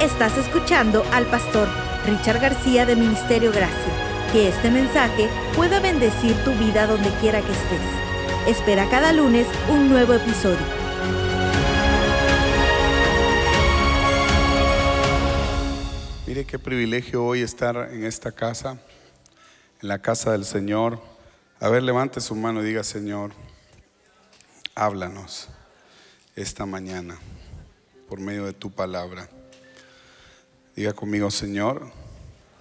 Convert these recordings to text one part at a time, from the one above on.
Estás escuchando al pastor Richard García de Ministerio Gracia. Que este mensaje pueda bendecir tu vida donde quiera que estés. Espera cada lunes un nuevo episodio. Mire qué privilegio hoy estar en esta casa, en la casa del Señor. A ver, levante su mano y diga, Señor, háblanos esta mañana por medio de tu palabra. Diga conmigo, Señor,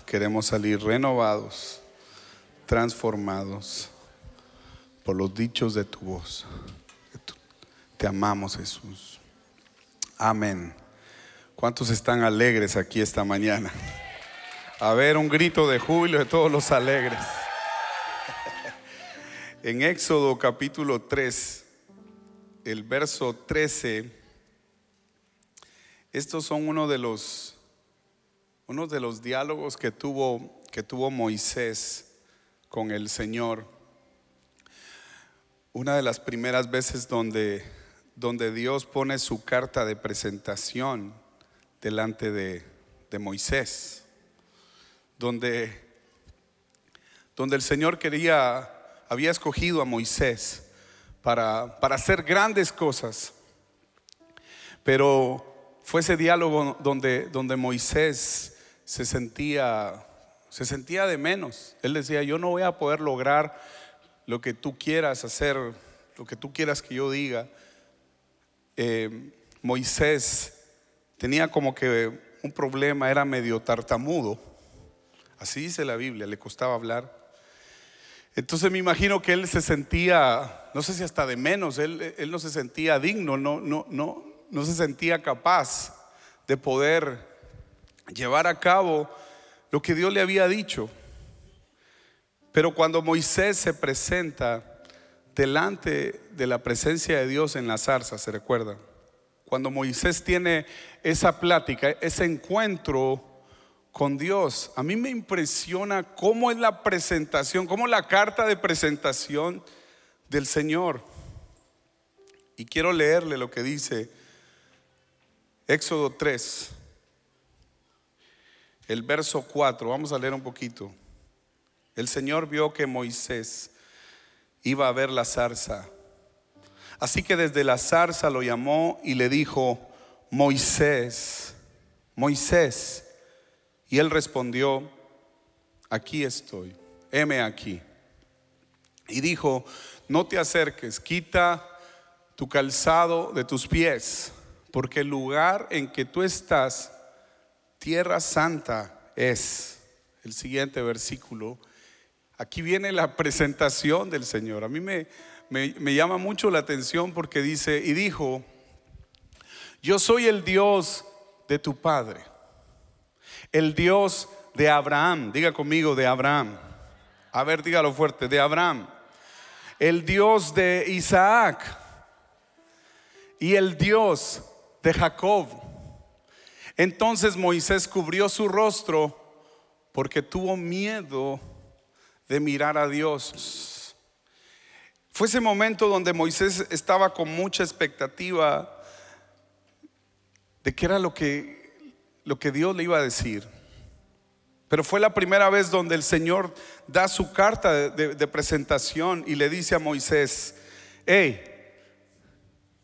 queremos salir renovados, transformados por los dichos de tu voz. Te amamos, Jesús. Amén. ¿Cuántos están alegres aquí esta mañana? A ver, un grito de júbilo de todos los alegres. En Éxodo capítulo 3, el verso 13, estos son uno de los, uno de los diálogos que tuvo, que tuvo Moisés con el Señor. Una de las primeras veces donde, donde Dios pone su carta de presentación delante de, de Moisés, donde, donde el Señor quería había escogido a Moisés para, para hacer grandes cosas. Pero fue ese diálogo donde, donde Moisés se sentía, se sentía de menos. Él decía, yo no voy a poder lograr lo que tú quieras hacer, lo que tú quieras que yo diga. Eh, Moisés tenía como que un problema, era medio tartamudo. Así dice la Biblia, le costaba hablar. Entonces me imagino que él se sentía, no sé si hasta de menos, él, él no se sentía digno, no, no, no, no se sentía capaz de poder llevar a cabo lo que Dios le había dicho. Pero cuando Moisés se presenta delante de la presencia de Dios en la zarza, ¿se recuerda? Cuando Moisés tiene esa plática, ese encuentro con Dios. A mí me impresiona cómo es la presentación, cómo la carta de presentación del Señor. Y quiero leerle lo que dice Éxodo 3, el verso 4. Vamos a leer un poquito. El Señor vio que Moisés iba a ver la zarza. Así que desde la zarza lo llamó y le dijo, Moisés, Moisés. Y él respondió, aquí estoy, heme aquí. Y dijo, no te acerques, quita tu calzado de tus pies, porque el lugar en que tú estás, tierra santa es. El siguiente versículo. Aquí viene la presentación del Señor. A mí me, me, llama mucho la atención porque dice, y dijo, yo soy el Dios de tu Padre el Dios de Abraham. Diga conmigo, de Abraham. A ver, dígalo fuerte, de Abraham. El Dios de Isaac. Y el Dios de Jacob. Entonces Moisés cubrió su rostro porque tuvo miedo de mirar a Dios. Fue ese momento donde Moisés estaba con mucha expectativa de qué era lo que lo que Dios le iba a decir. Pero fue la primera vez donde el Señor da su carta de, presentación y le dice a Moisés, hey,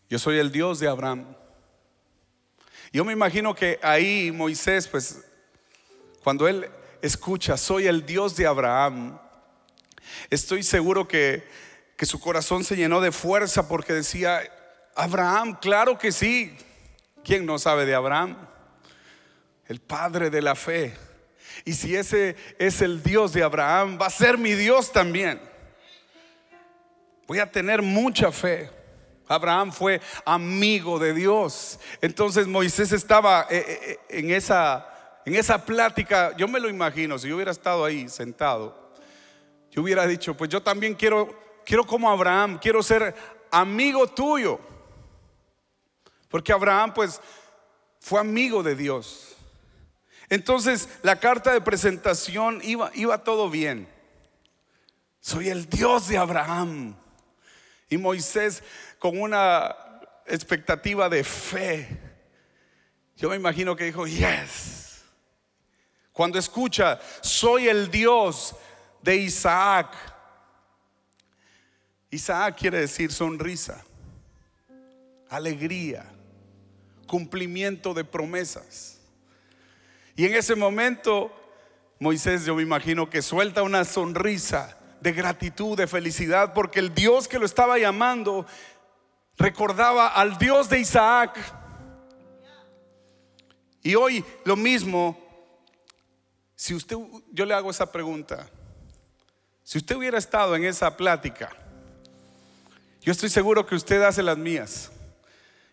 yo soy el Dios de Abraham. Yo me imagino que ahí Moisés, pues, cuando él escucha, soy el Dios de Abraham, estoy seguro que, que su corazón se llenó de fuerza porque decía, Abraham, claro que sí. ¿Quién no sabe de Abraham? el padre de la fe. Y si ese es el Dios de Abraham, va a ser mi Dios también. Voy a tener mucha fe. Abraham fue amigo de Dios. Entonces Moisés estaba eh, eh, eh, en esa, en esa plática. Yo me lo imagino, si yo hubiera estado ahí sentado, yo hubiera dicho, pues yo también quiero, quiero como Abraham, quiero ser amigo tuyo. Porque Abraham pues fue amigo de Dios. Entonces la carta de presentación iba, iba todo bien. Soy el Dios de Abraham. Y Moisés con una expectativa de fe. Yo me imagino que dijo, yes. Cuando escucha, soy el Dios de Isaac. Isaac quiere decir sonrisa, alegría, cumplimiento de promesas. Y en ese momento, Moisés, yo me imagino que suelta una sonrisa de gratitud, de felicidad, porque el Dios que lo estaba llamando recordaba al Dios de Isaac. Y hoy lo mismo, si usted, yo le hago esa pregunta, si usted hubiera estado en esa plática, yo estoy seguro que usted hace las mías.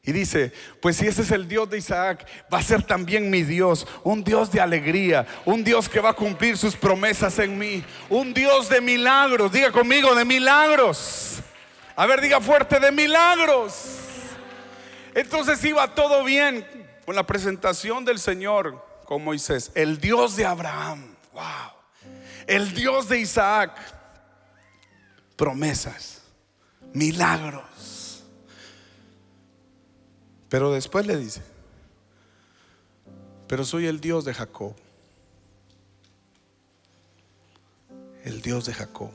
Y dice, pues si ese es el Dios de Isaac, va a ser también mi Dios, un Dios de alegría, un Dios que va a cumplir sus promesas en mí, un Dios de milagros, diga conmigo, de milagros. A ver, diga fuerte, de milagros. Entonces iba todo bien con la presentación del Señor con Moisés, el Dios de Abraham, wow, el Dios de Isaac, promesas, milagros. Pero después le dice, pero soy el Dios de Jacob. El Dios de Jacob.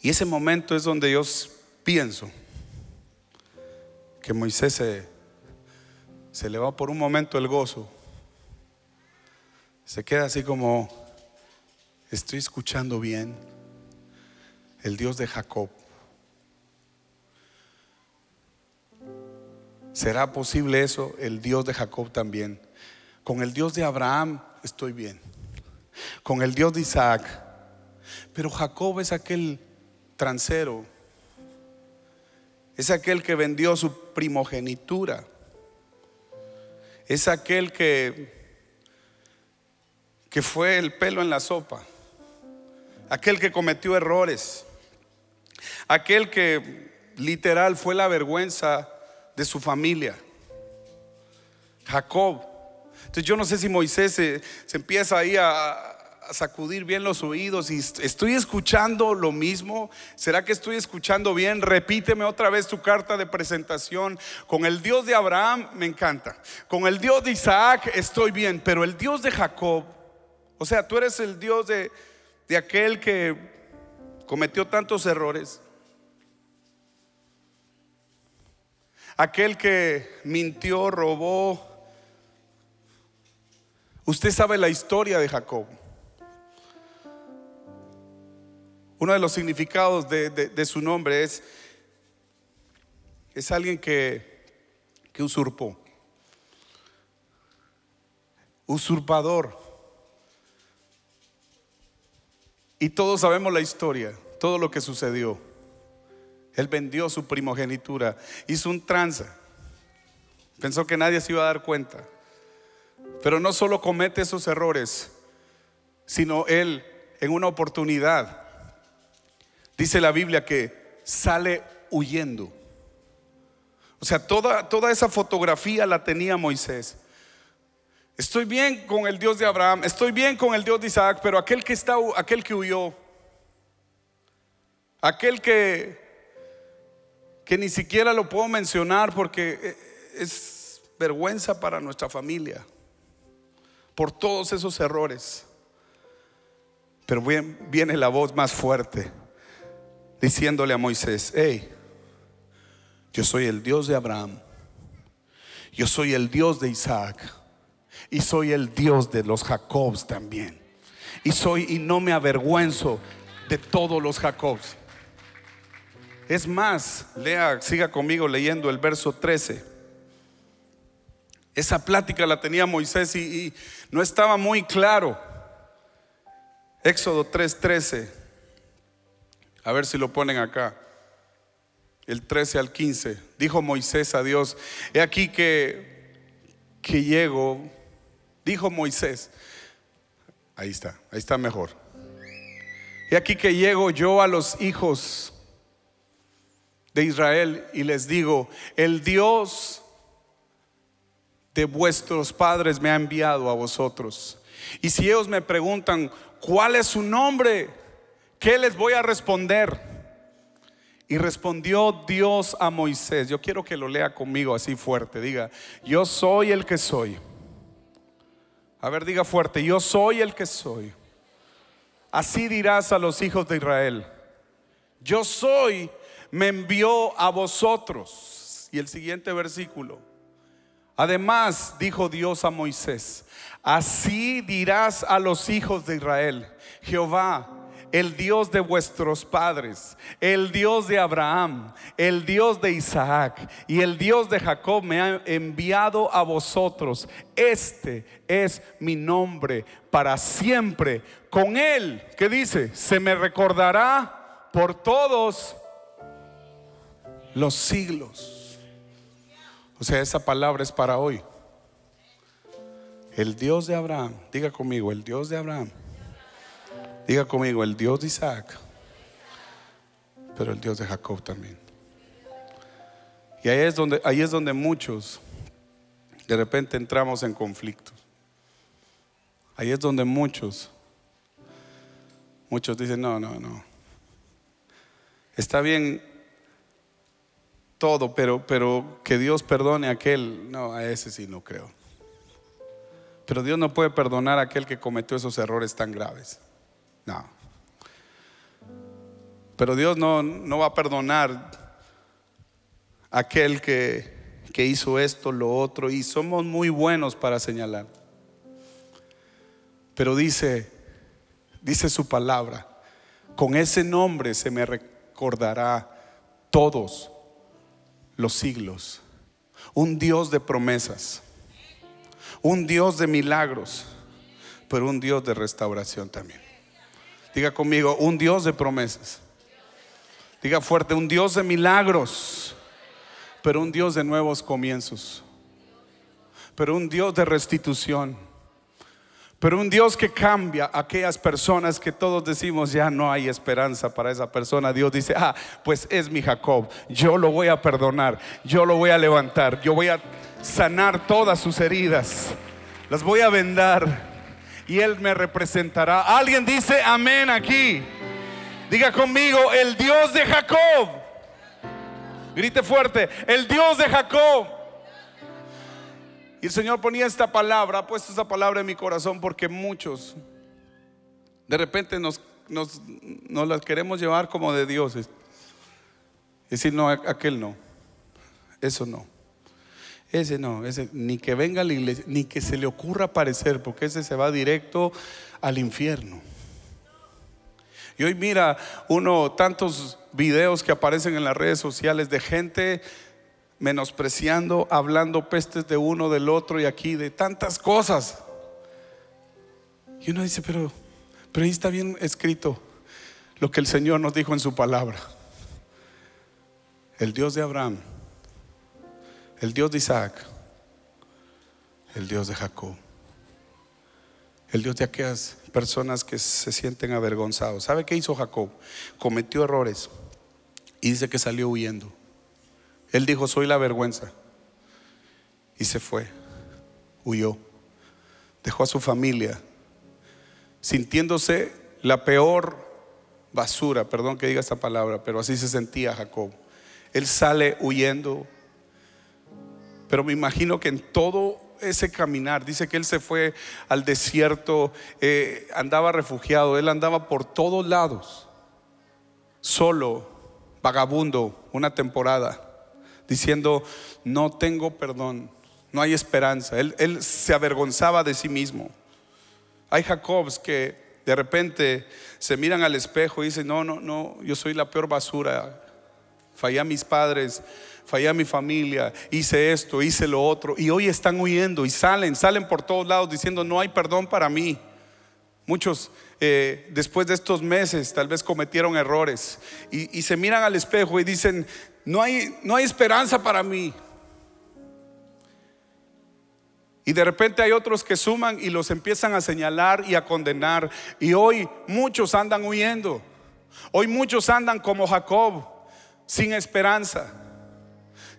Y ese momento es donde yo pienso que Moisés se, se le va por un momento el gozo. Se queda así como, estoy escuchando bien, el Dios de Jacob. ¿Será posible eso? El Dios de Jacob también. Con el Dios de Abraham estoy bien. Con el Dios de Isaac. Pero Jacob es aquel transero. Es aquel que vendió su primogenitura. Es aquel que que fue el pelo en la sopa. Aquel que cometió errores. Aquel que literal fue la vergüenza de su familia. Jacob. Entonces yo no sé si Moisés se, empieza ahí a, a, sacudir bien los oídos y estoy escuchando lo mismo. ¿Será que estoy escuchando bien? Repíteme otra vez tu carta de presentación. Con el Dios de Abraham me encanta. Con el Dios de Isaac estoy bien, pero el Dios de Jacob, o sea, tú eres el Dios de, de aquel que cometió tantos errores aquel que mintió, robó. Usted sabe la historia de Jacob. Uno de los significados de, su nombre es, es alguien que, que usurpó. Usurpador. Y todos sabemos la historia, todo lo que sucedió. Él vendió su primogenitura, hizo un tranza. Pensó que nadie se iba a dar cuenta. Pero no solo comete esos errores, sino él en una oportunidad, dice la Biblia que sale huyendo. O sea, toda, toda esa fotografía la tenía Moisés. Estoy bien con el Dios de Abraham, estoy bien con el Dios de Isaac, pero aquel que está, aquel que huyó, aquel que que ni siquiera lo puedo mencionar porque eh, es vergüenza para nuestra familia por todos esos errores. Pero viene la voz más fuerte diciéndole a Moisés, hey, yo soy el Dios de Abraham, yo soy el Dios de Isaac y soy el Dios de los Jacobs también. Y soy y no me avergüenzo de todos los Jacobs. Es más, lea, siga conmigo leyendo el verso 13. Esa plática la tenía Moisés y, no estaba muy claro. Éxodo 3:13. A ver si lo ponen acá. El 13 al 15. Dijo Moisés a Dios, he aquí que, que llego. Dijo Moisés. Ahí está, ahí está mejor. He aquí que llego yo a los hijos de Israel y les digo, el Dios de vuestros padres me ha enviado a vosotros. Y si ellos me preguntan, ¿cuál es su nombre? ¿Qué les voy a responder? Y respondió Dios a Moisés. Yo quiero que lo lea conmigo así fuerte. Diga, yo soy el que soy. A ver, diga fuerte, yo soy el que soy. Así dirás a los hijos de Israel. Yo soy, me envió a vosotros. Y el siguiente versículo. Además, dijo Dios a Moisés, así dirás a los hijos de Israel, Jehová, el Dios de vuestros padres, el Dios de Abraham, el Dios de Isaac y el Dios de Jacob me ha enviado a vosotros. Este es mi nombre para siempre. Con él, ¿qué dice? Se me recordará por todos los siglos. O sea, esa palabra es para hoy. El Dios de Abraham, diga conmigo, el Dios de Abraham Diga conmigo, el Dios de Isaac, pero el Dios de Jacob también. Y ahí es donde, ahí es donde muchos de repente entramos en conflictos. Ahí es donde muchos, muchos dicen, no, no, no. Está bien todo, pero, pero que Dios perdone a aquel, no, a ese sí no creo. Pero Dios no puede perdonar a aquel que cometió esos errores tan graves. No. Pero Dios no, no va a perdonar a aquel que, que hizo esto, lo otro, y somos muy buenos para señalar. Pero dice, dice su palabra, con ese nombre se me recordará todos los siglos. Un Dios de promesas, un Dios de milagros, pero un Dios de restauración también. Diga conmigo, un Dios de promesas. Diga fuerte, un Dios de milagros, pero un Dios de nuevos comienzos. Pero un Dios de restitución. Pero un Dios que cambia a aquellas personas que todos decimos ya no hay esperanza para esa persona. Dios dice, ah, pues es mi Jacob. Yo lo voy a perdonar. Yo lo voy a levantar. Yo voy a sanar todas sus heridas. Las voy a vendar y Él me representará. Alguien dice amén aquí. Diga conmigo, el Dios de Jacob. Grite fuerte, el Dios de Jacob. Y el Señor ponía esta palabra, ha puesto esta palabra en mi corazón porque muchos de repente nos, nos, nos las queremos llevar como de dioses. Decir, no, aquel no, eso no. Ese no, ese ni que venga a la iglesia, ni que se le ocurra aparecer, porque ese se va directo al infierno. Y hoy mira uno tantos videos que aparecen en las redes sociales de gente menospreciando, hablando pestes de uno, del otro y aquí, de tantas cosas. Y uno dice, pero, pero ahí está bien escrito lo que el Señor nos dijo en su palabra. El Dios de Abraham el Dios de Isaac, el Dios de Jacob, el Dios de aquellas personas que se sienten avergonzados. ¿Sabe qué hizo Jacob? Cometió errores y dice que salió huyendo. Él dijo, soy la vergüenza. Y se fue, huyó, dejó a su familia, sintiéndose la peor basura, perdón que diga esta palabra, pero así se sentía Jacob. Él sale huyendo, pero me imagino que en todo ese caminar, dice que él se fue al desierto, eh, andaba refugiado, él andaba por todos lados, solo, vagabundo, una temporada, diciendo, no tengo perdón, no hay esperanza. Él, él se avergonzaba de sí mismo. Hay Jacobs que de repente se miran al espejo y dicen, no, no, no, yo soy la peor basura, fallé a mis padres, fallé a mi familia, hice esto, hice lo otro, y hoy están huyendo y salen, salen por todos lados diciendo, no hay perdón para mí. Muchos eh, después de estos meses tal vez cometieron errores y, y, se miran al espejo y dicen, no hay, no hay esperanza para mí. Y de repente hay otros que suman y los empiezan a señalar y a condenar. Y hoy muchos andan huyendo. Hoy muchos andan como Jacob, sin esperanza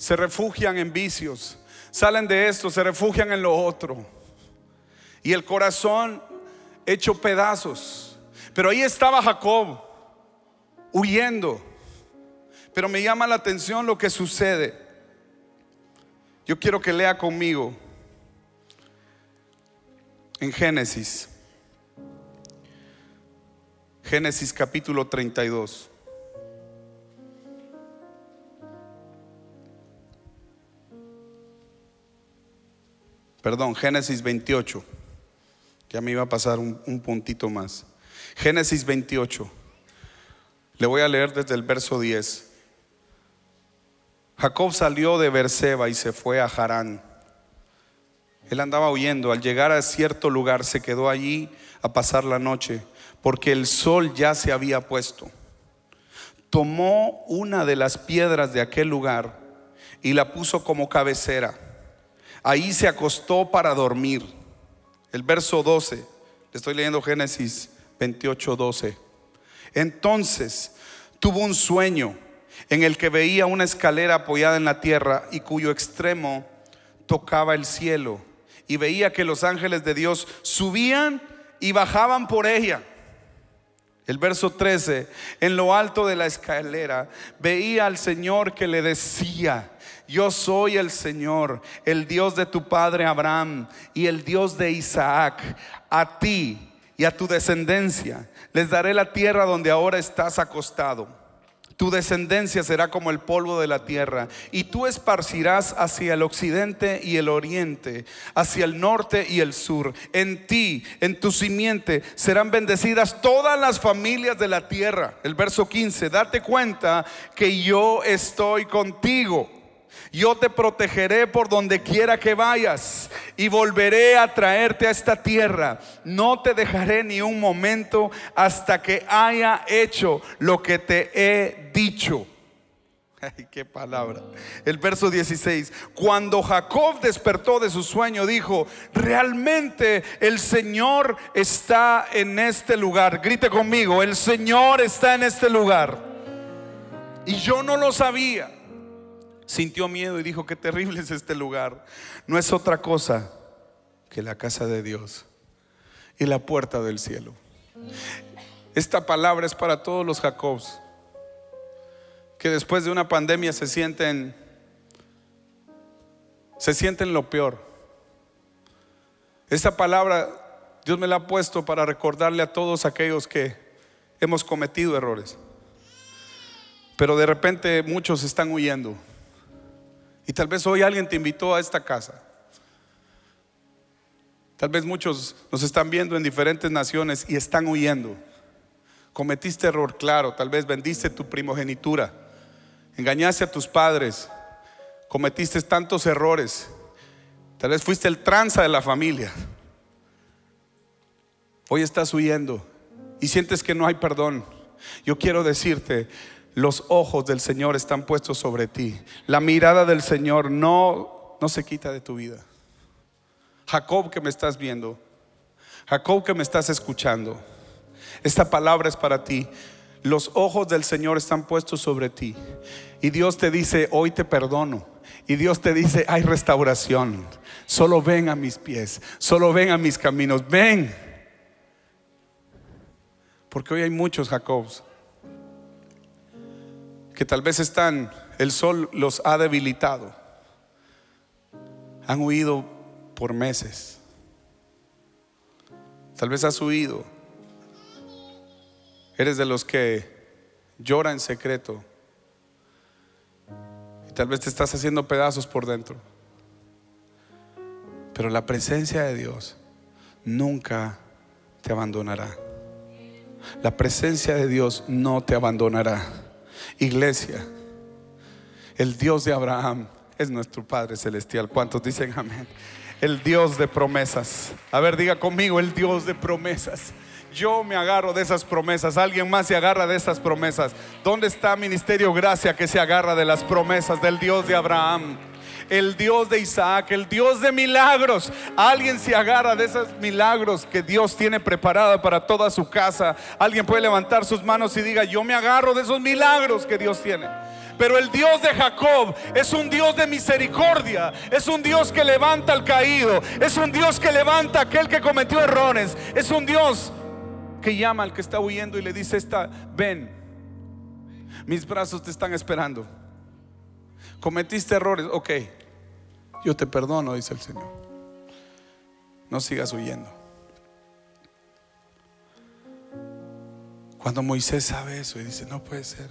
se refugian en vicios, salen de esto, se refugian en lo otro. Y el corazón hecho pedazos. Pero ahí estaba Jacob, huyendo. Pero me llama la atención lo que sucede. Yo quiero que lea conmigo en Génesis. Génesis capítulo 32. Perdón, Génesis 28. Ya me iba a pasar un, un, puntito más. Génesis 28. Le voy a leer desde el verso 10. Jacob salió de Berseba y se fue a Harán. Él andaba huyendo. Al llegar a cierto lugar se quedó allí a pasar la noche, porque el sol ya se había puesto. Tomó una de las piedras de aquel lugar y la puso como cabecera. Ahí se acostó para dormir. El verso 12, le estoy leyendo Génesis 28, 12. Entonces tuvo un sueño en el que veía una escalera apoyada en la tierra y cuyo extremo tocaba el cielo. Y veía que los ángeles de Dios subían y bajaban por ella. El verso 13, en lo alto de la escalera, veía al Señor que le decía, yo soy el Señor, el Dios de tu padre Abraham y el Dios de Isaac. A ti y a tu descendencia les daré la tierra donde ahora estás acostado tu descendencia será como el polvo de la tierra, y tú esparcirás hacia el occidente y el oriente, hacia el norte y el sur. En ti, en tu simiente, serán bendecidas todas las familias de la tierra. El verso 15, date cuenta que yo estoy contigo yo te protegeré por donde quiera que vayas y volveré a traerte a esta tierra. No te dejaré ni un momento hasta que haya hecho lo que te he dicho. Ay, qué palabra. El verso 16. Cuando Jacob despertó de su sueño, dijo, realmente el Señor está en este lugar. Grite conmigo, el Señor está en este lugar. Y yo no lo sabía sintió miedo y dijo, qué terrible es este lugar. No es otra cosa que la casa de Dios y la puerta del cielo. Esta palabra es para todos los Jacobs que después de una pandemia se sienten se sienten lo peor. Esta palabra Dios me la ha puesto para recordarle a todos aquellos que hemos cometido errores. Pero de repente muchos están huyendo. Y tal vez hoy alguien te invitó a esta casa. Tal vez muchos nos están viendo en diferentes naciones y están huyendo. Cometiste error, claro. Tal vez vendiste tu primogenitura. Engañaste a tus padres. Cometiste tantos errores. Tal vez fuiste el tranza de la familia. Hoy estás huyendo y sientes que no hay perdón. Yo quiero decirte, los ojos del Señor están puestos sobre ti. La mirada del Señor no, no se quita de tu vida. Jacob que me estás viendo, Jacob que me estás escuchando, esta palabra es para ti. Los ojos del Señor están puestos sobre ti. Y Dios te dice, hoy te perdono. Y Dios te dice, hay restauración. Solo ven a mis pies, solo ven a mis caminos, ven. Porque hoy hay muchos Jacobs que tal vez están, el sol los ha debilitado. Han huido por meses. Tal vez has huido. Eres de los que llora en secreto. Y tal vez te estás haciendo pedazos por dentro. Pero la presencia de Dios nunca te abandonará. La presencia de Dios no te abandonará. Iglesia, el Dios de Abraham es nuestro Padre Celestial. ¿Cuántos dicen amén? El Dios de promesas. A ver, diga conmigo, el Dios de promesas. Yo me agarro de esas promesas. Alguien más se agarra de esas promesas. ¿Dónde está Ministerio Gracia que se agarra de las promesas del Dios de Abraham? El Dios de Isaac, el Dios de milagros. Alguien se agarra de esos milagros que Dios tiene preparada para toda su casa. Alguien puede levantar sus manos y diga, yo me agarro de esos milagros que Dios tiene. Pero el Dios de Jacob es un Dios de misericordia, es un Dios que levanta al caído, es un Dios que levanta a aquel que cometió errores, es un Dios que llama al que está huyendo y le dice, esta, ven, Mis brazos te están esperando. Cometiste errores, ok. Yo te perdono, dice el Señor. No sigas huyendo. Cuando Moisés sabe eso y dice, no puede ser.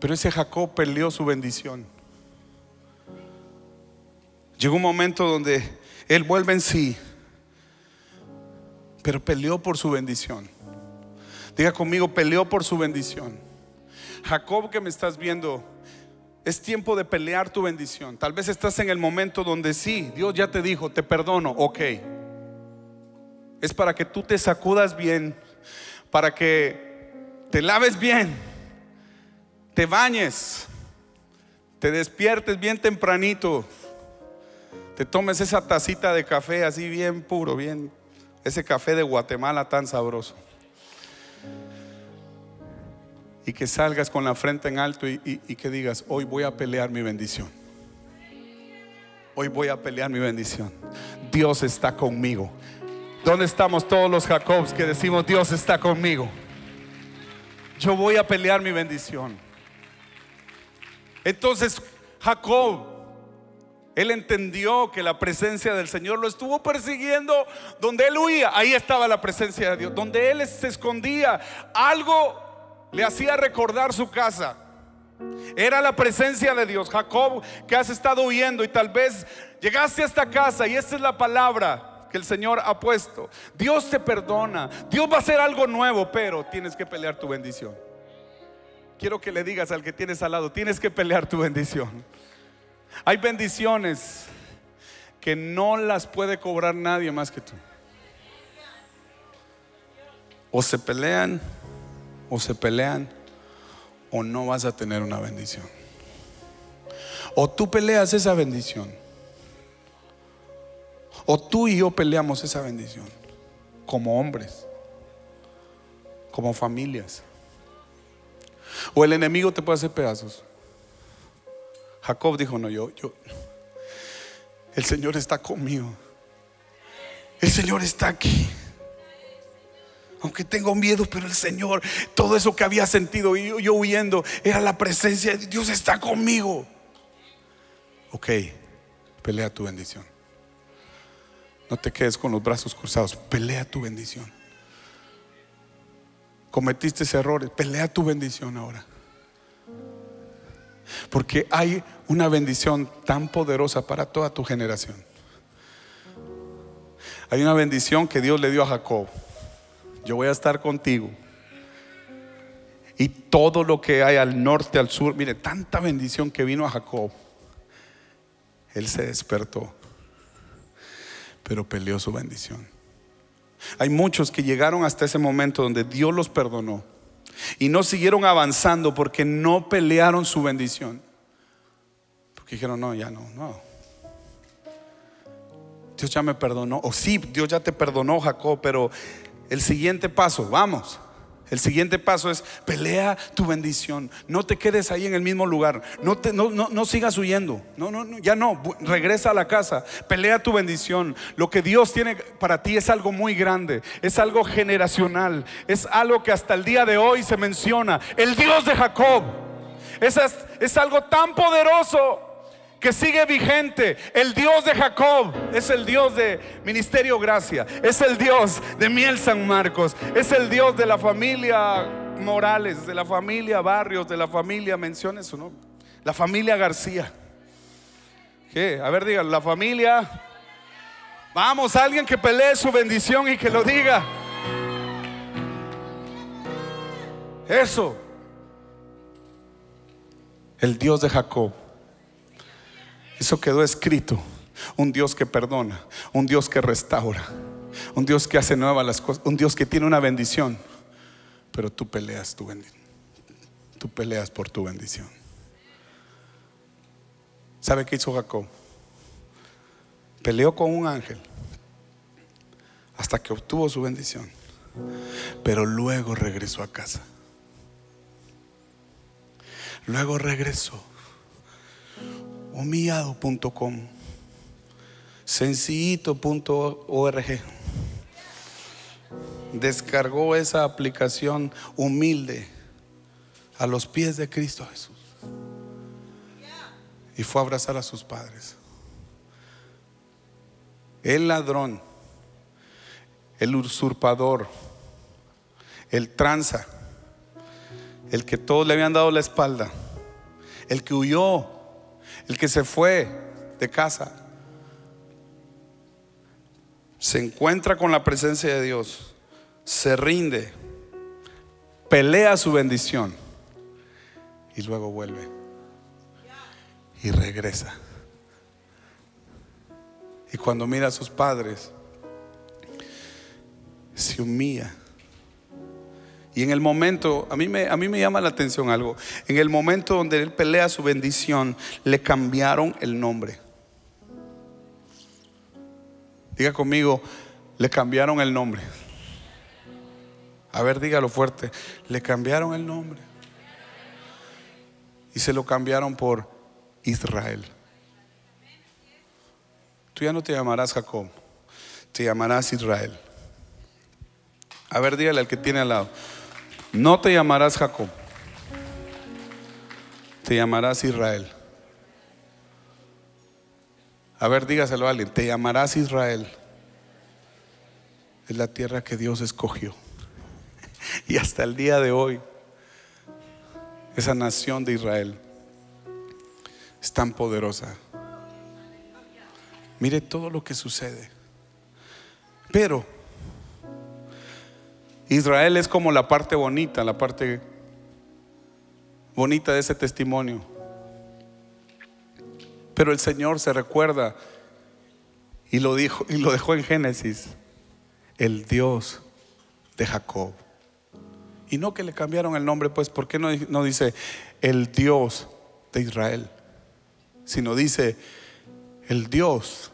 Pero ese Jacob peleó su bendición. Llegó un momento donde él vuelve en sí, pero peleó por su bendición. Diga conmigo, peleó por su bendición. Jacob que me estás viendo, es tiempo de pelear tu bendición. Tal vez estás en el momento donde sí, Dios ya te dijo, te perdono, ok. Es para que tú te sacudas bien, para que te laves bien, te bañes, te despiertes bien tempranito, te tomes esa tacita de café así bien puro, bien, ese café de Guatemala tan sabroso. Y que salgas con la frente en alto y, que digas, hoy voy a pelear mi bendición. Hoy voy a pelear mi bendición. Dios está conmigo. ¿Dónde estamos todos los Jacobs que decimos Dios está conmigo? Yo voy a pelear mi bendición. Entonces Jacob, él entendió que la presencia del Señor lo estuvo persiguiendo donde él huía. Ahí estaba la presencia de Dios. Donde él se escondía, algo le hacía recordar su casa. Era la presencia de Dios. Jacob, que has estado huyendo y tal vez llegaste a esta casa y esta es la palabra que el Señor ha puesto. Dios te perdona. Dios va a hacer algo nuevo, pero tienes que pelear tu bendición quiero que le digas al que tienes al lado, tienes que pelear tu bendición. Hay bendiciones que no las puede cobrar nadie más que tú. O se pelean, o se pelean, o no vas a tener una bendición. O tú peleas esa bendición, o tú y yo peleamos esa bendición, como hombres, como familias. O el enemigo te puede hacer pedazos. Jacob dijo, no, yo, yo, el Señor está conmigo. El Señor está aquí. Aunque tengo miedo, pero el Señor, todo eso que había sentido yo, yo huyendo, era la presencia de Dios está conmigo. Ok, pelea tu bendición. No te quedes con los brazos cruzados, pelea tu bendición cometiste errores, pelea tu bendición ahora. Porque hay una bendición tan poderosa para toda tu generación. Hay una bendición que Dios le dio a Jacob. Yo voy a estar contigo. Y todo lo que hay al norte, al sur, mire, tanta bendición que vino a Jacob. Él se despertó, pero peleó su bendición. Hay muchos que llegaron hasta ese momento donde Dios los perdonó y no siguieron avanzando porque no pelearon su bendición. Porque dijeron, no, ya no, no. Dios ya me perdonó. O sí, Dios ya te perdonó, Jacob, pero el siguiente paso, vamos. El siguiente paso es pelea tu bendición. No te quedes ahí en el mismo lugar. No, te, no, no, sigas huyendo. No, no, no, ya no. Regresa a la casa. Pelea tu bendición. Lo que Dios tiene para ti es algo muy grande. Es algo generacional. Es algo que hasta el día de hoy se menciona. El Dios de Jacob. Es, es algo tan poderoso que sigue vigente. El Dios de Jacob es el Dios de Ministerio Gracia, es el Dios de Miel San Marcos, es el Dios de la familia Morales, de la familia Barrios, de la familia, menciones su nombre, la familia García. ¿Qué? A ver, digan, la familia. Vamos, alguien que pelee su bendición y que lo diga. Eso. El Dios de Jacob eso quedó escrito. Un Dios que perdona, un Dios que restaura, un Dios que hace nuevas las cosas, un Dios que tiene una bendición. Pero tú peleas tu bendición. Tú peleas por tu bendición. ¿Sabe qué hizo Jacob? Peleó con un ángel hasta que obtuvo su bendición. Pero luego regresó a casa. Luego regresó humillado.com, sencillito.org. descargó esa aplicación humilde a los pies de Cristo Jesús y fue a abrazar a sus padres. El ladrón, el usurpador, el tranza, el que todos le habían dado la espalda, el que huyó, el que se fue de casa, se encuentra con la presencia de Dios, se rinde, pelea su bendición y luego vuelve y regresa. Y cuando mira a sus padres, se humilla. Y en el momento, a mí, me, a mí me llama la atención algo, en el momento donde él pelea su bendición, le cambiaron el nombre. Diga conmigo, le cambiaron el nombre. A ver, dígalo fuerte. Le cambiaron el nombre. Y se lo cambiaron por Israel. Tú ya no te llamarás Jacob, te llamarás Israel. A ver, dígale al que tiene al lado. No te llamarás Jacob, te llamarás Israel. A ver, dígaselo a alguien, te llamarás Israel. Es la tierra que Dios escogió. Y hasta el día de hoy, esa nación de Israel es tan poderosa. Mire todo lo que sucede. Pero Israel es como la parte bonita, la parte bonita de ese testimonio. Pero el Señor se recuerda y lo dijo y lo dejó en Génesis, el Dios de Jacob. Y no que le cambiaron el nombre, pues, ¿por qué no, no dice el Dios de Israel? Sino dice el Dios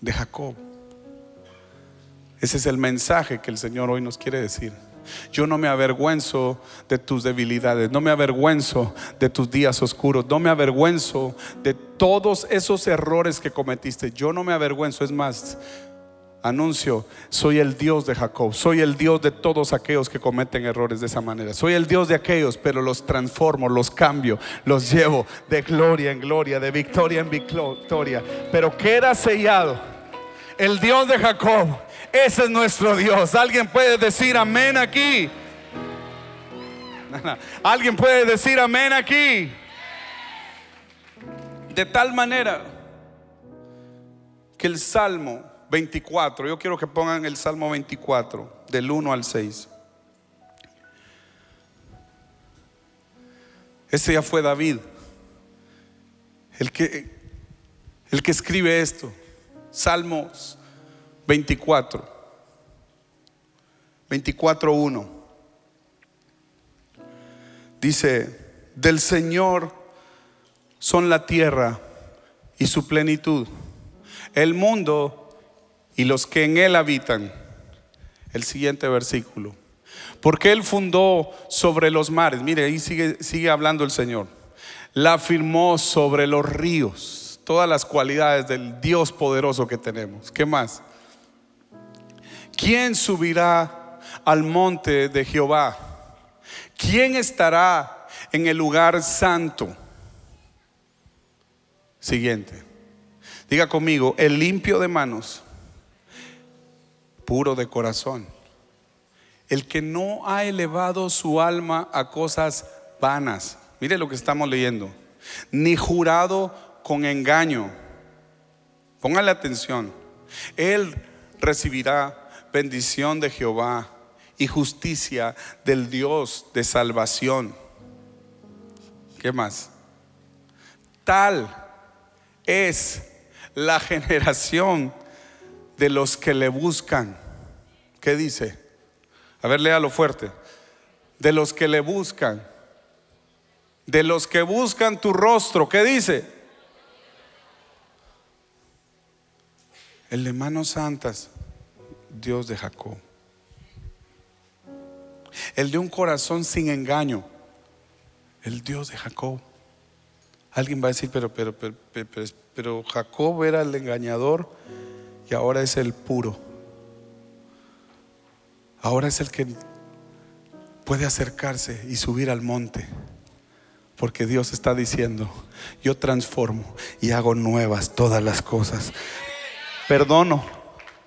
de Jacob. Ese es el mensaje que el Señor hoy nos quiere decir. Yo no me avergüenzo de tus debilidades, no me avergüenzo de tus días oscuros, no me avergüenzo de todos esos errores que cometiste. Yo no me avergüenzo, es más, anuncio, soy el Dios de Jacob, soy el Dios de todos aquellos que cometen errores de esa manera. Soy el Dios de aquellos, pero los transformo, los cambio, los llevo de gloria en gloria, de victoria en victoria. Pero queda sellado el Dios de Jacob ese es nuestro Dios. Alguien puede decir amén aquí. Alguien puede decir amén aquí. De tal manera que el Salmo 24, yo quiero que pongan el Salmo 24, del 1 al 6. Ese ya fue David, el que, el que escribe esto. Salmos 24. 24.1. Dice, del Señor son la tierra y su plenitud, el mundo y los que en él habitan. El siguiente versículo. Porque él fundó sobre los mares, mire, ahí sigue, sigue hablando el Señor. La firmó sobre los ríos, todas las cualidades del Dios poderoso que tenemos. ¿Qué más? ¿Quién subirá al monte de Jehová? ¿Quién estará en el lugar santo? Siguiente. Diga conmigo, el limpio de manos, puro de corazón. El que no ha elevado su alma a cosas vanas. Mire lo que estamos leyendo. Ni jurado con engaño. Póngale atención. Él recibirá bendición de Jehová y justicia del Dios de salvación. ¿Qué más? Tal es la generación de los que le buscan. ¿Qué dice? A ver, léalo fuerte. De los que le buscan. De los que buscan tu rostro. ¿Qué dice? El de manos santas Dios de Jacob. El de un corazón sin engaño, el Dios de Jacob. Alguien va a decir, pero, pero, pero, pero, Jacob era el engañador y ahora es el puro. ahora es el que puede acercarse y subir al monte. Porque Dios está diciendo, yo transformo y hago nuevas todas las cosas. Perdono,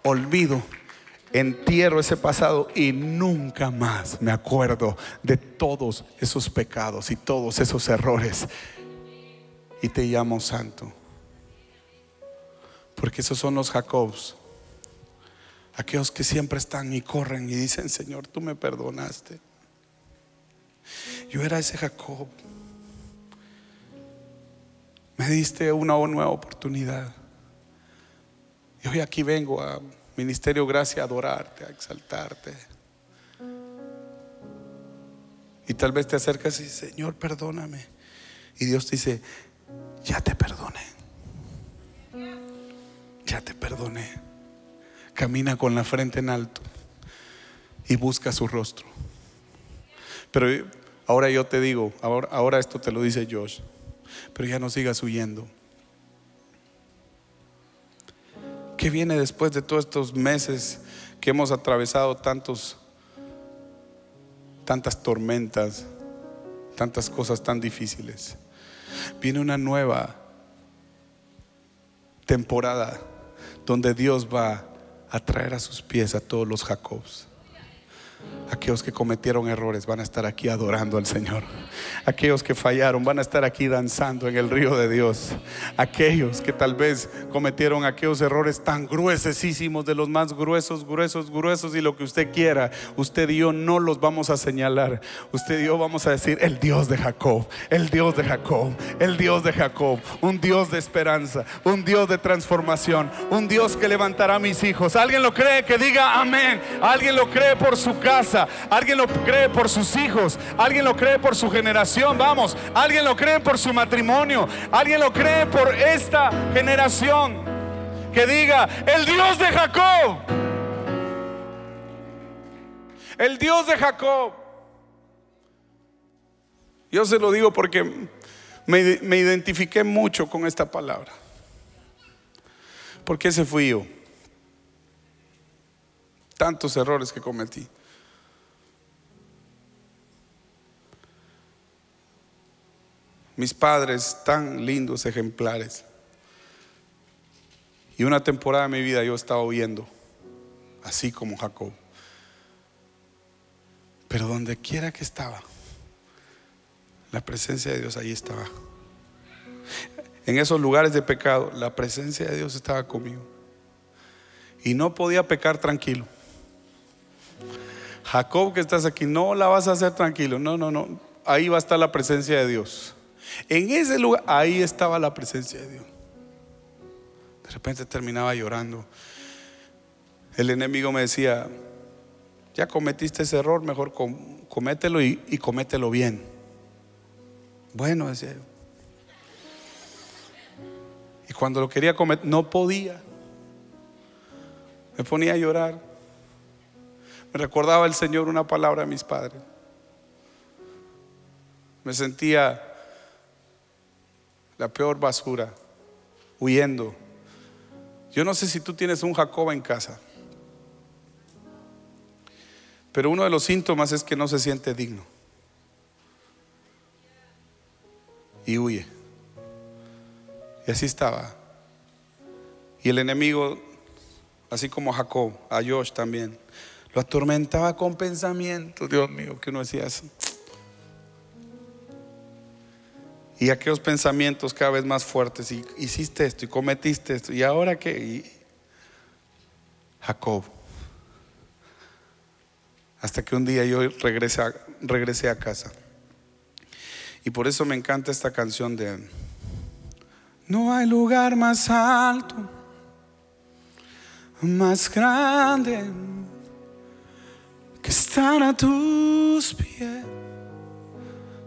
olvido, entierro ese pasado y nunca más me acuerdo de todos esos pecados y todos esos errores. Y te llamo santo. Porque esos son los Jacobs. Aquellos que siempre están y corren y dicen, Señor, tú me perdonaste. Yo era ese Jacob me diste una nueva oportunidad. Y hoy aquí vengo a Ministerio Gracia a adorarte, a exaltarte. Y tal vez te acercas y dices, Señor, perdóname. Y Dios te dice, ya te perdoné. Ya te perdoné. Camina con la frente en alto y busca su rostro. Pero ahora yo te digo, ahora, ahora esto te lo dice Josh pero ya no sigas huyendo. ¿Qué viene después de todos estos meses que hemos atravesado tantos, tantas tormentas, tantas cosas tan difíciles? Viene una nueva temporada donde Dios va a traer a sus pies a todos los Jacobs. Aquellos que cometieron errores van a estar aquí adorando al Señor. Aquellos que fallaron van a estar aquí danzando en el río de Dios. Aquellos que tal vez cometieron aquellos errores tan gruesísimos, de los más gruesos, gruesos, gruesos y lo que usted quiera, usted y yo no los vamos a señalar. Usted y yo vamos a decir el Dios de Jacob, el Dios de Jacob, el Dios de Jacob, un Dios de esperanza, un Dios de transformación, un Dios que levantará a mis hijos. ¿Alguien lo cree? Que diga amén. ¿Alguien lo cree por su casa? Alguien lo cree por sus hijos, alguien lo cree por su generación, vamos, alguien lo cree por su matrimonio, alguien lo cree por esta generación. Que diga, el Dios de Jacob, el Dios de Jacob. Yo se lo digo porque me, me identifiqué mucho con esta palabra. Porque ese fui yo. Tantos errores que cometí. Mis padres tan lindos, ejemplares. Y una temporada de mi vida yo estaba huyendo, así como Jacob. Pero donde quiera que estaba, la presencia de Dios ahí estaba. En esos lugares de pecado, la presencia de Dios estaba conmigo. Y no podía pecar tranquilo. Jacob, que estás aquí, no la vas a hacer tranquilo. No, no, no. Ahí va a estar la presencia de Dios. En ese lugar, ahí estaba la presencia de Dios. De repente terminaba llorando. El enemigo me decía, ya cometiste ese error, mejor comételo y, y comételo bien. Bueno, decía yo. Y cuando lo quería cometer, no podía. Me ponía a llorar. Me recordaba el Señor una palabra de mis padres. Me sentía la peor basura, huyendo. Yo no sé si tú tienes un Jacoba en casa, pero uno de los síntomas es que no se siente digno y huye. Y así estaba. Y el enemigo, así como Jacob, a Josh también, lo atormentaba con pensamientos, Dios mío, que uno decía así. Y aquellos pensamientos cada vez más fuertes. Y hiciste esto y cometiste esto. ¿Y ahora qué? Jacob. Hasta que un día yo regresé a, a casa. Y por eso me encanta esta canción de No hay lugar más alto, más grande que estar a tus pies.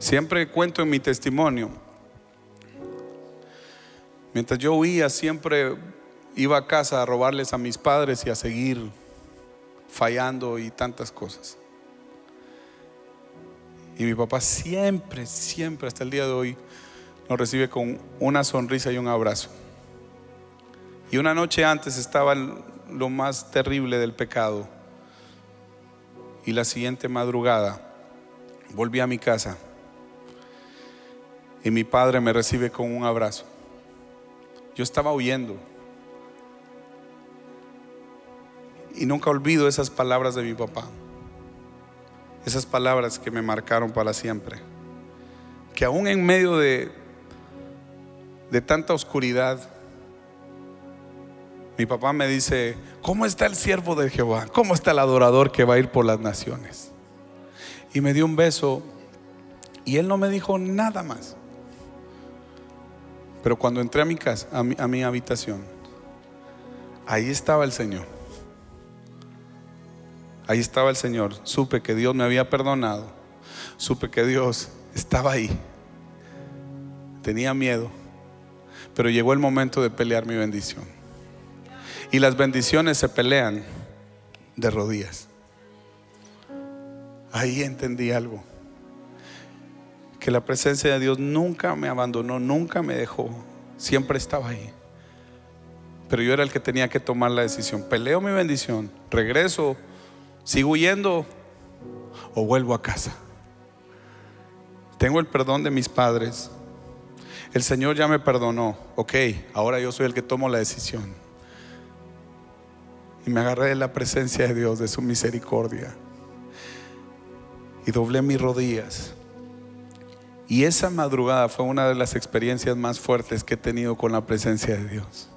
Siempre cuento en mi testimonio Mientras yo huía, siempre iba a casa a robarles a mis padres y a seguir fallando y tantas cosas. Y mi papá siempre, siempre, hasta el día de hoy, nos recibe con una sonrisa y un abrazo. Y una noche antes estaba lo más terrible del pecado. y la siguiente madrugada volví a mi casa y mi padre me recibe con un abrazo. Yo estaba huyendo. Y nunca olvido esas palabras de mi papá. Esas palabras que me marcaron para siempre. Que aún en medio de, de tanta oscuridad, mi papá me dice, ¿cómo está el siervo de Jehová? ¿Cómo está el adorador que va a ir por las naciones? Y me dio un beso y él no me dijo nada más. Pero cuando entré a mi casa, a mi, a mi habitación, ahí estaba el Señor. Ahí estaba el Señor. Supe que Dios me había perdonado. Supe que Dios estaba ahí. Tenía miedo. Pero llegó el momento de pelear mi bendición. Y las bendiciones se pelean de rodillas. Ahí entendí algo. Que la presencia de Dios nunca me abandonó, nunca me dejó. Siempre estaba ahí. Pero yo era el que tenía que tomar la decisión. Peleo mi bendición, regreso, sigo huyendo o vuelvo a casa. Tengo el perdón de mis padres. El Señor ya me perdonó. Ok, ahora yo soy el que tomo la decisión y me agarré de la presencia de Dios, de su misericordia. Y doblé mis rodillas. Y esa madrugada fue una de las experiencias más fuertes que he tenido con la presencia de Dios.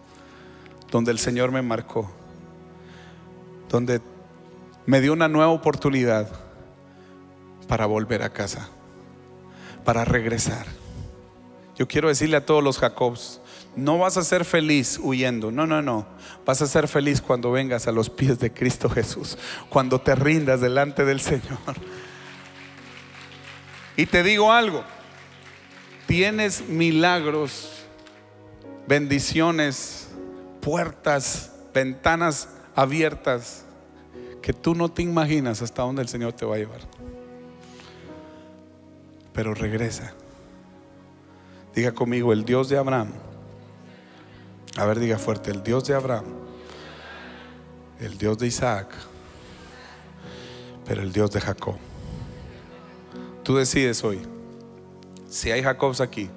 Donde el Señor me marcó. Donde me dio una nueva oportunidad para volver a casa. Para regresar. Yo quiero decirle a todos los Jacobs, no vas a ser feliz huyendo, no, no, no. Vas a ser feliz cuando vengas a los pies de Cristo Jesús, cuando te rindas delante del Señor. Y te digo algo, tienes milagros, bendiciones, puertas, ventanas abiertas que tú no te imaginas hasta dónde el Señor te va a llevar. Pero regresa. Diga conmigo, el Dios de Abraham a ver, diga fuerte, el Dios de Abraham, el Dios de Isaac, pero el Dios de Jacob. Tú decides hoy, si hay Jacobs aquí,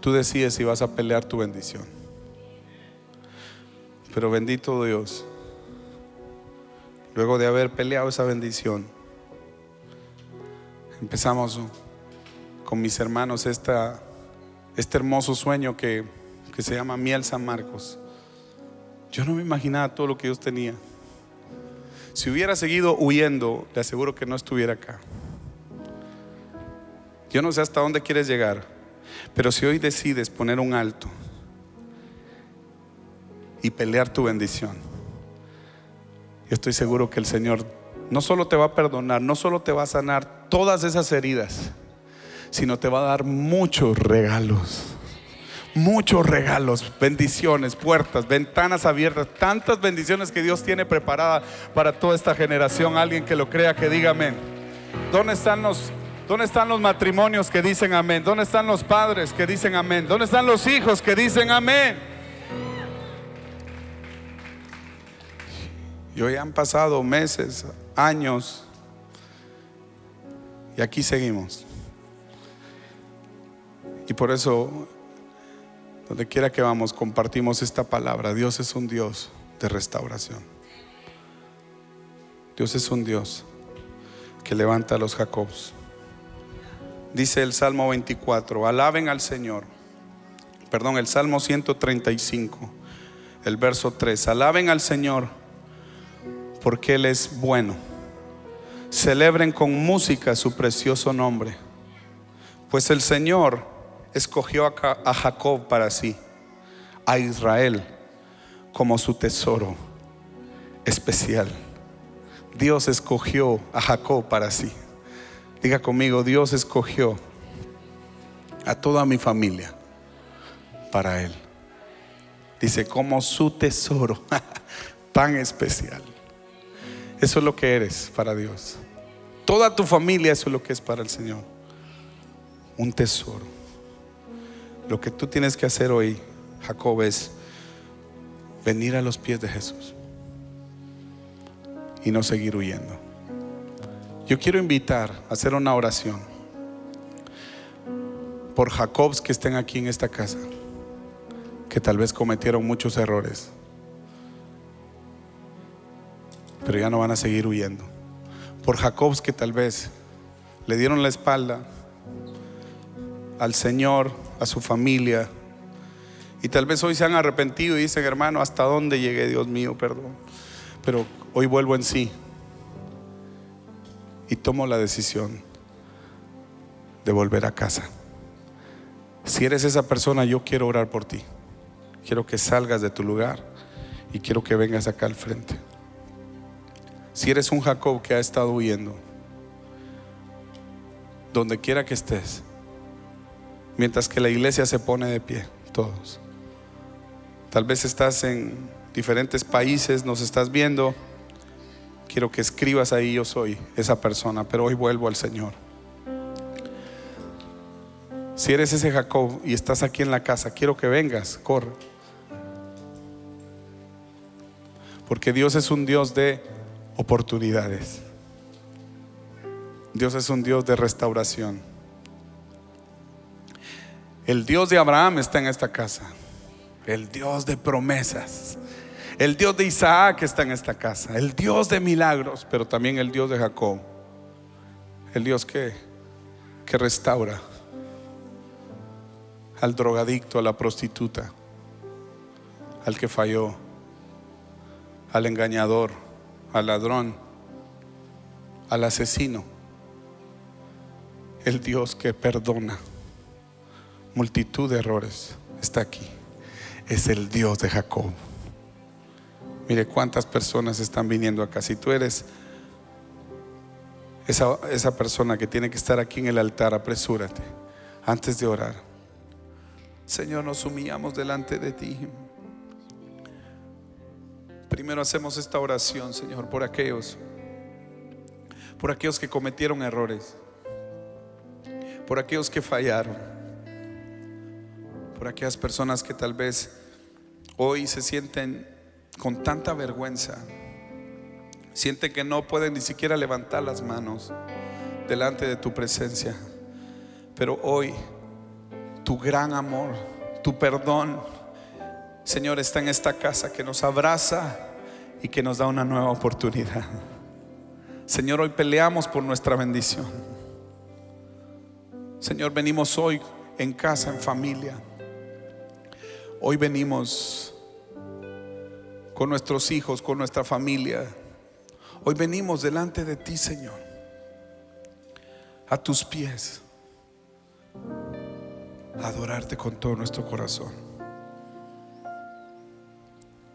tú decides si vas a pelear tu bendición. Pero bendito Dios, luego de haber peleado esa bendición, empezamos con mis hermanos esta, este hermoso sueño que que se llama Miel San Marcos. Yo no me imaginaba todo lo que Dios tenía. Si hubiera seguido huyendo, le aseguro que no estuviera acá. Yo no sé hasta dónde quieres llegar, pero si hoy decides poner un alto y pelear tu bendición, yo estoy seguro que el Señor no solo te va a perdonar, no solo te va a sanar todas esas heridas, sino te va a dar muchos regalos muchos regalos, bendiciones, puertas, ventanas abiertas, tantas bendiciones que Dios tiene preparada para toda esta generación. Alguien que lo crea, que diga amén. ¿Dónde están los, dónde están los matrimonios que dicen amén? ¿Dónde están los padres que dicen amén? ¿Dónde están los hijos que dicen amén? Y hoy han pasado meses, años, y aquí seguimos. Y por eso donde quiera que vamos, compartimos esta palabra. Dios es un Dios de restauración. Dios es un Dios que levanta a los Jacobs. Dice el Salmo 24, alaben al Señor. Perdón, el Salmo 135, el verso 3. Alaben al Señor porque Él es bueno. Celebren con música su precioso nombre. Pues el Señor escogió a Jacob para sí, a Israel como su tesoro especial. Dios escogió a Jacob para sí. Diga conmigo, Dios escogió a toda mi familia para Él. Dice, como su tesoro tan especial. Eso es lo que eres para Dios. Toda tu familia, eso es lo que es para el Señor. Un tesoro. Lo que tú tienes que hacer hoy, Jacob, es venir a los pies de Jesús y no seguir huyendo. Yo quiero invitar a hacer una oración por Jacobs que estén aquí en esta casa, que tal vez cometieron muchos errores, pero ya no van a seguir huyendo. Por Jacobs que tal vez le dieron la espalda al Señor, a su familia, y tal vez hoy se han arrepentido y dicen, hermano, ¿hasta dónde llegué, Dios mío? Perdón. Pero hoy vuelvo en sí y tomo la decisión de volver a casa. Si eres esa persona, yo quiero orar por ti. Quiero que salgas de tu lugar y quiero que vengas acá al frente. Si eres un Jacob que ha estado huyendo, donde quiera que estés, mientras que la iglesia se pone de pie, todos. Tal vez estás en diferentes países, nos estás viendo. Quiero que escribas ahí, yo soy esa persona, pero hoy vuelvo al Señor. Si eres ese Jacob y estás aquí en la casa, quiero que vengas, corre. Porque Dios es un Dios de oportunidades. Dios es un Dios de restauración. El Dios de Abraham está en esta casa. El Dios de promesas. El Dios de Isaac está en esta casa. El Dios de milagros, pero también el Dios de Jacob. El Dios que, que restaura al drogadicto, a la prostituta, al que falló, al engañador, al ladrón, al asesino. El Dios que perdona multitud de errores está aquí. Es el Dios de Jacob. Mire cuántas personas están viniendo acá. Si tú eres esa, esa persona que tiene que estar aquí en el altar, apresúrate antes de orar. Señor, nos humillamos delante de ti. Primero hacemos esta oración, Señor, por aquellos, por aquellos que cometieron errores, por aquellos que fallaron, por aquellas personas que tal vez hoy se sienten con tanta vergüenza, sienten que no pueden ni siquiera levantar las manos delante de tu presencia, pero hoy tu gran amor, tu perdón, Señor, está en esta casa que nos abraza y que nos da una nueva oportunidad. Señor, hoy peleamos por nuestra bendición. Señor, venimos hoy en casa, en familia. Hoy venimos con nuestros hijos, con nuestra familia. Hoy venimos delante de ti, Señor, a tus pies, a adorarte con todo nuestro corazón.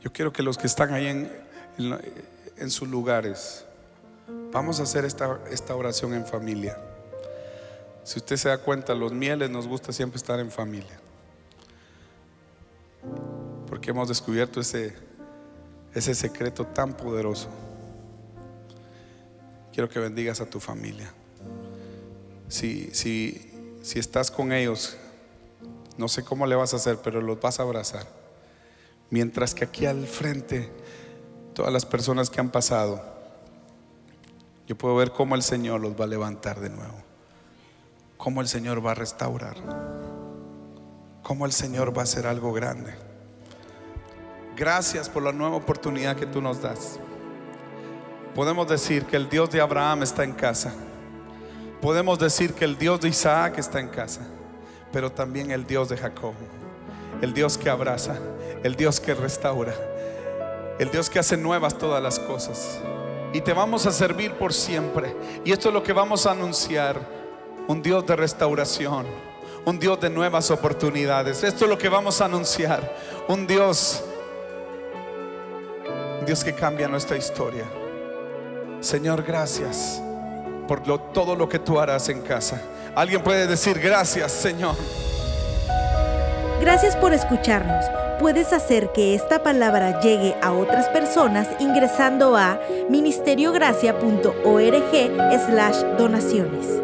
Yo quiero que los que están ahí en, en, sus lugares, vamos a hacer esta, esta oración en familia. Si usted se da cuenta, los mieles nos gusta siempre estar en familia. Porque hemos descubierto ese, ese secreto tan poderoso. Quiero que bendigas a tu familia. Si, si, si estás con ellos, no sé cómo le vas a hacer, pero los vas a abrazar. Mientras que aquí al frente, todas las personas que han pasado, yo puedo ver cómo el Señor los va a levantar de nuevo. Cómo el Señor va a restaurar. Cómo el Señor va a hacer algo grande. Gracias por la nueva oportunidad que tú nos das. Podemos decir que el Dios de Abraham está en casa. Podemos decir que el Dios de Isaac está en casa. Pero también el Dios de Jacob. El Dios que abraza. El Dios que restaura. El Dios que hace nuevas todas las cosas. Y te vamos a servir por siempre. Y esto es lo que vamos a anunciar. Un Dios de restauración. Un Dios de nuevas oportunidades. Esto es lo que vamos a anunciar. Un Dios Dios que cambia nuestra historia. Señor, gracias por todo lo que tú harás en casa. Alguien puede decir gracias, Señor. Gracias por escucharnos. Puedes hacer que esta palabra llegue a otras personas ingresando a ministeriogracia.org slash donaciones.